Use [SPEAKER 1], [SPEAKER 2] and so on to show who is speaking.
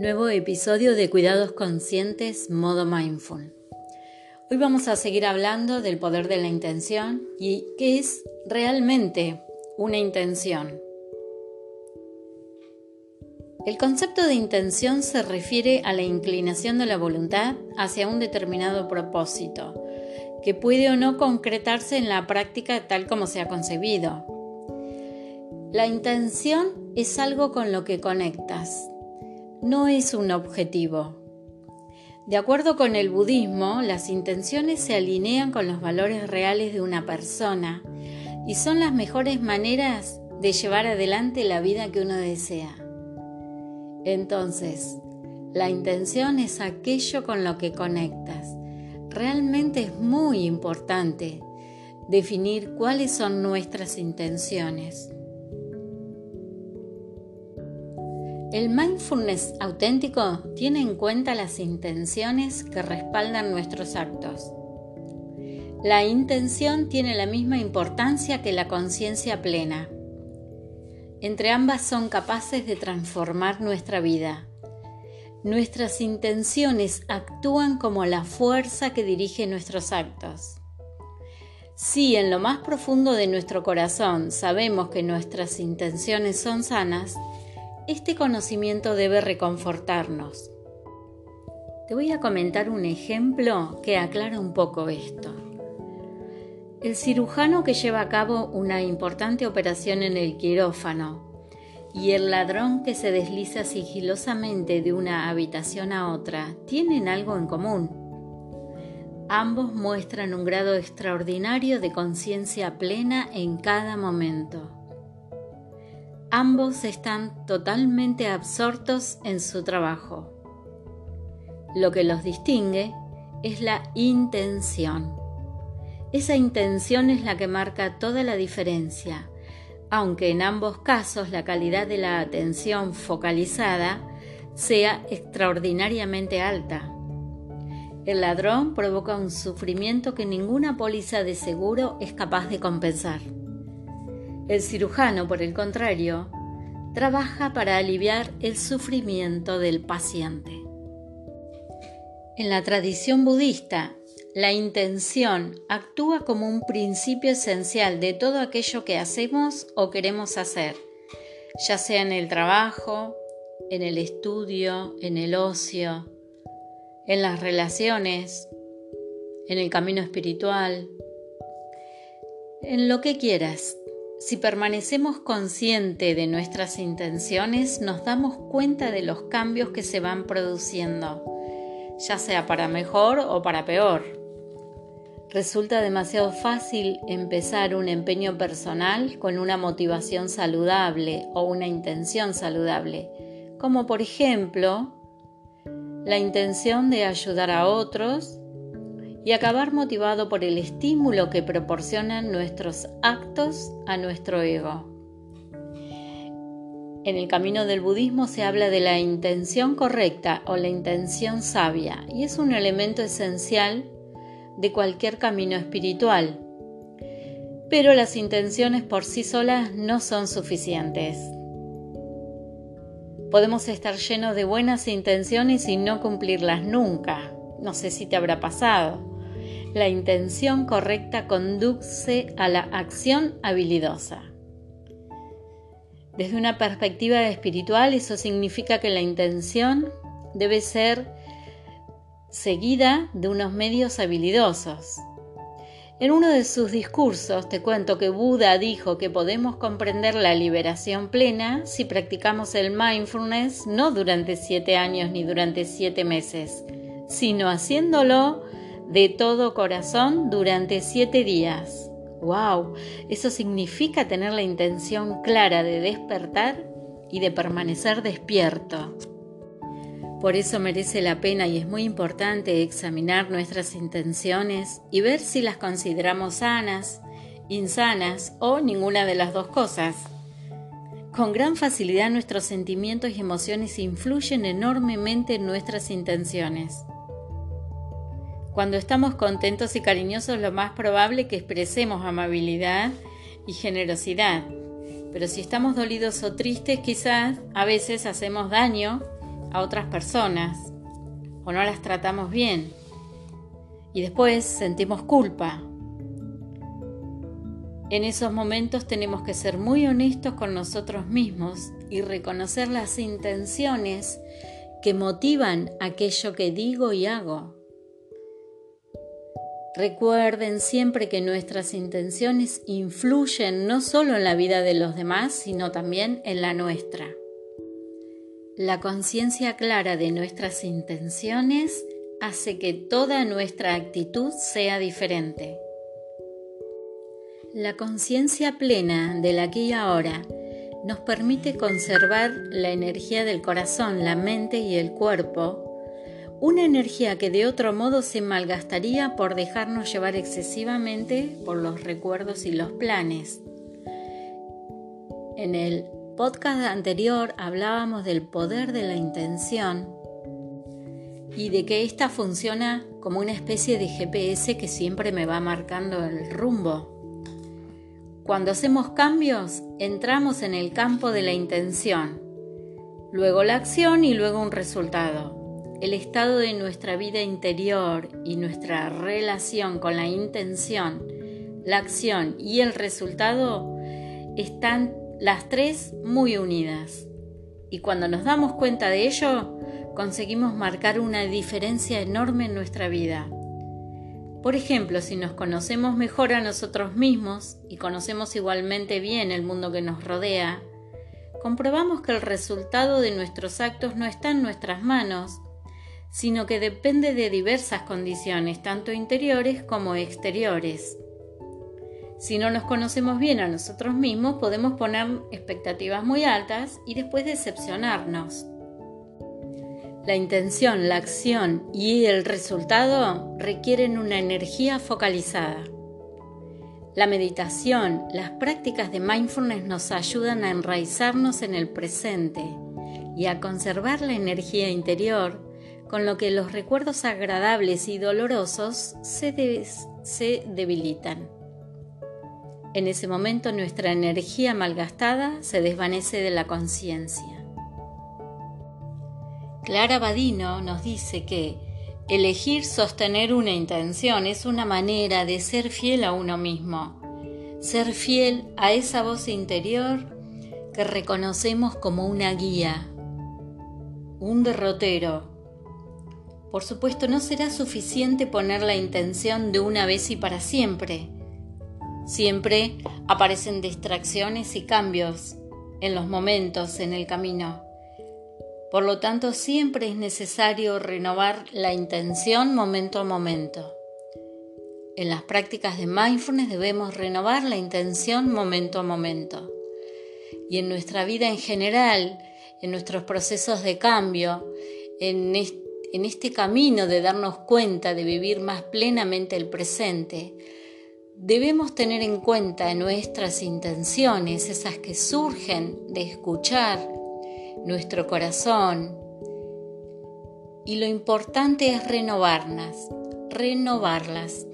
[SPEAKER 1] Nuevo episodio de Cuidados Conscientes Modo Mindful. Hoy vamos a seguir hablando del poder de la intención y qué es realmente una intención. El concepto de intención se refiere a la inclinación de la voluntad hacia un determinado propósito, que puede o no concretarse en la práctica tal como se ha concebido. La intención es algo con lo que conectas, no es un objetivo. De acuerdo con el budismo, las intenciones se alinean con los valores reales de una persona y son las mejores maneras de llevar adelante la vida que uno desea. Entonces, la intención es aquello con lo que conectas. Realmente es muy importante definir cuáles son nuestras intenciones. El mindfulness auténtico tiene en cuenta las intenciones que respaldan nuestros actos. La intención tiene la misma importancia que la conciencia plena. Entre ambas son capaces de transformar nuestra vida. Nuestras intenciones actúan como la fuerza que dirige nuestros actos. Si en lo más profundo de nuestro corazón sabemos que nuestras intenciones son sanas, este conocimiento debe reconfortarnos. Te voy a comentar un ejemplo que aclara un poco esto. El cirujano que lleva a cabo una importante operación en el quirófano y el ladrón que se desliza sigilosamente de una habitación a otra tienen algo en común. Ambos muestran un grado extraordinario de conciencia plena en cada momento. Ambos están totalmente absortos en su trabajo. Lo que los distingue es la intención. Esa intención es la que marca toda la diferencia, aunque en ambos casos la calidad de la atención focalizada sea extraordinariamente alta. El ladrón provoca un sufrimiento que ninguna póliza de seguro es capaz de compensar. El cirujano, por el contrario, trabaja para aliviar el sufrimiento del paciente. En la tradición budista, la intención actúa como un principio esencial de todo aquello que hacemos o queremos hacer, ya sea en el trabajo, en el estudio, en el ocio, en las relaciones, en el camino espiritual, en lo que quieras. Si permanecemos conscientes de nuestras intenciones, nos damos cuenta de los cambios que se van produciendo, ya sea para mejor o para peor. Resulta demasiado fácil empezar un empeño personal con una motivación saludable o una intención saludable, como por ejemplo la intención de ayudar a otros y acabar motivado por el estímulo que proporcionan nuestros actos a nuestro ego. En el camino del budismo se habla de la intención correcta o la intención sabia y es un elemento esencial de cualquier camino espiritual. Pero las intenciones por sí solas no son suficientes. Podemos estar llenos de buenas intenciones y no cumplirlas nunca. No sé si te habrá pasado. La intención correcta conduce a la acción habilidosa. Desde una perspectiva espiritual, eso significa que la intención debe ser seguida de unos medios habilidosos. En uno de sus discursos te cuento que Buda dijo que podemos comprender la liberación plena si practicamos el mindfulness no durante siete años ni durante siete meses, sino haciéndolo de todo corazón durante siete días. ¡Wow! Eso significa tener la intención clara de despertar y de permanecer despierto. Por eso merece la pena y es muy importante examinar nuestras intenciones y ver si las consideramos sanas, insanas o ninguna de las dos cosas. Con gran facilidad nuestros sentimientos y emociones influyen enormemente en nuestras intenciones. Cuando estamos contentos y cariñosos, lo más probable es que expresemos amabilidad y generosidad. Pero si estamos dolidos o tristes, quizás a veces hacemos daño a otras personas o no las tratamos bien y después sentimos culpa. En esos momentos tenemos que ser muy honestos con nosotros mismos y reconocer las intenciones que motivan aquello que digo y hago. Recuerden siempre que nuestras intenciones influyen no solo en la vida de los demás, sino también en la nuestra. La conciencia clara de nuestras intenciones hace que toda nuestra actitud sea diferente. La conciencia plena del aquí y ahora nos permite conservar la energía del corazón, la mente y el cuerpo, una energía que de otro modo se malgastaría por dejarnos llevar excesivamente por los recuerdos y los planes. En el podcast anterior hablábamos del poder de la intención y de que ésta funciona como una especie de GPS que siempre me va marcando el rumbo. Cuando hacemos cambios, entramos en el campo de la intención, luego la acción y luego un resultado. El estado de nuestra vida interior y nuestra relación con la intención, la acción y el resultado están las tres muy unidas. Y cuando nos damos cuenta de ello, conseguimos marcar una diferencia enorme en nuestra vida. Por ejemplo, si nos conocemos mejor a nosotros mismos y conocemos igualmente bien el mundo que nos rodea, comprobamos que el resultado de nuestros actos no está en nuestras manos, sino que depende de diversas condiciones, tanto interiores como exteriores. Si no nos conocemos bien a nosotros mismos, podemos poner expectativas muy altas y después decepcionarnos. La intención, la acción y el resultado requieren una energía focalizada. La meditación, las prácticas de mindfulness nos ayudan a enraizarnos en el presente y a conservar la energía interior, con lo que los recuerdos agradables y dolorosos se, se debilitan. En ese momento nuestra energía malgastada se desvanece de la conciencia. Clara Badino nos dice que elegir sostener una intención es una manera de ser fiel a uno mismo, ser fiel a esa voz interior que reconocemos como una guía, un derrotero. Por supuesto, no será suficiente poner la intención de una vez y para siempre. Siempre aparecen distracciones y cambios en los momentos en el camino. Por lo tanto, siempre es necesario renovar la intención momento a momento. En las prácticas de mindfulness debemos renovar la intención momento a momento. Y en nuestra vida en general, en nuestros procesos de cambio, en este, camino de darnos cuenta de vivir más plenamente el presente, debemos tener en cuenta nuestras intenciones, esas que surgen de escuchar nuestro corazón. Y lo importante es renovarlas, renovarlas.